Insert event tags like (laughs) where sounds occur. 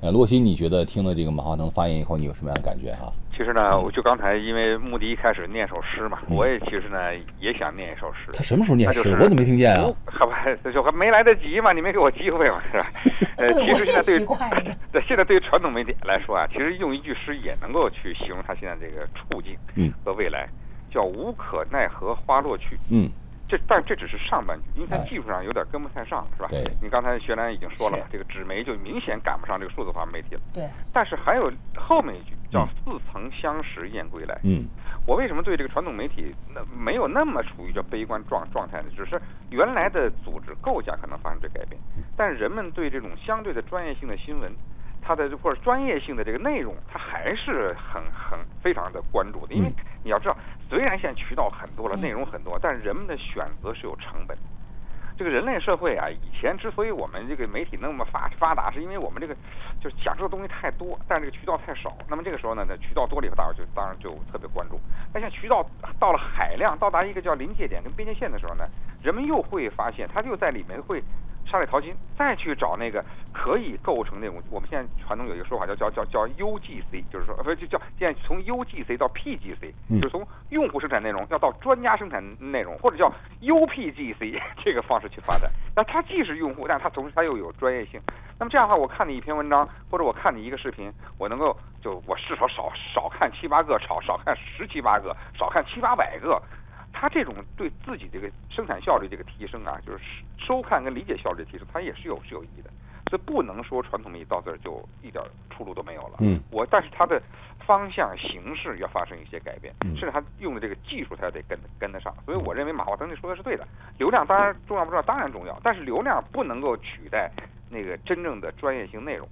呃，洛西，你觉得听了这个马化腾发言以后，你有什么样的感觉啊？其实呢，我就刚才因为穆迪一开始念首诗嘛，我也其实呢也想念一首诗。他什么时候念诗？我怎么没听见啊？好吧，就还没来得及嘛，你没给我机会嘛，是吧？(laughs) 呃，其实现在对 (laughs) 对现在对于传统媒体来说啊，其实用一句诗也能够去形容他现在这个处境嗯和未来，叫无可奈何花落去。嗯，这但这只是上半句，因为它哎技术上有点跟不太上，是吧？对你刚才学兰已经说了嘛，这个纸媒就明显赶不上这个数字化媒体了。对，但是还有后面一句叫嗯“似曾相识燕归来”。嗯，我为什么对这个传统媒体那没有那么处于叫悲观状状态呢？只是原来的组织构架可能发生这改变，但人们对这种相对的专业性的新闻，它的或者专业性的这个内容，它还是很很非常的关注的。因为嗯你要知道，虽然现在渠道很多了，嗯内容很多，但是人们的选择是有成本的。这个人类社会啊，以前之所以我们这个媒体那么发发达，是因为我们这个就是讲述的东西太多，但是这个渠道太少。那么这个时候呢，那渠道多了以后，大家就当然就特别关注。但像渠道到了海量，到达一个叫临界点跟边界线的时候呢，人们又会发现，它就在里面会沙里淘金，再去找那个可以构成那种我们现在传统有一个说法叫叫叫叫 UGC，就是说呃就叫现在从 UGC 到 PGC，嗯就是从用户生产内容要到专家生产内容，或者叫 UPGC 这个方式去发展。那它既是用户，但它同时它又有专业性。那么这样的话，我看你一篇文章，或者我看你一个视频，我能够就我至少少少看七八个，少少看十七八个，少看七八百个。它这种对自己这个生产效率这个提升啊，就是收看跟理解效率的提升，它也是有是有意义的。所以不能说传统媒体到这儿就一点出路都没有了。嗯，我但是它的方向形式要发生一些改变，嗯甚至它用的这个技术它要得跟跟得上。所以我认为马化腾这说的是对的，流量当然重要不重要？当然重要，但是流量不能够取代那个真正的专业性内容。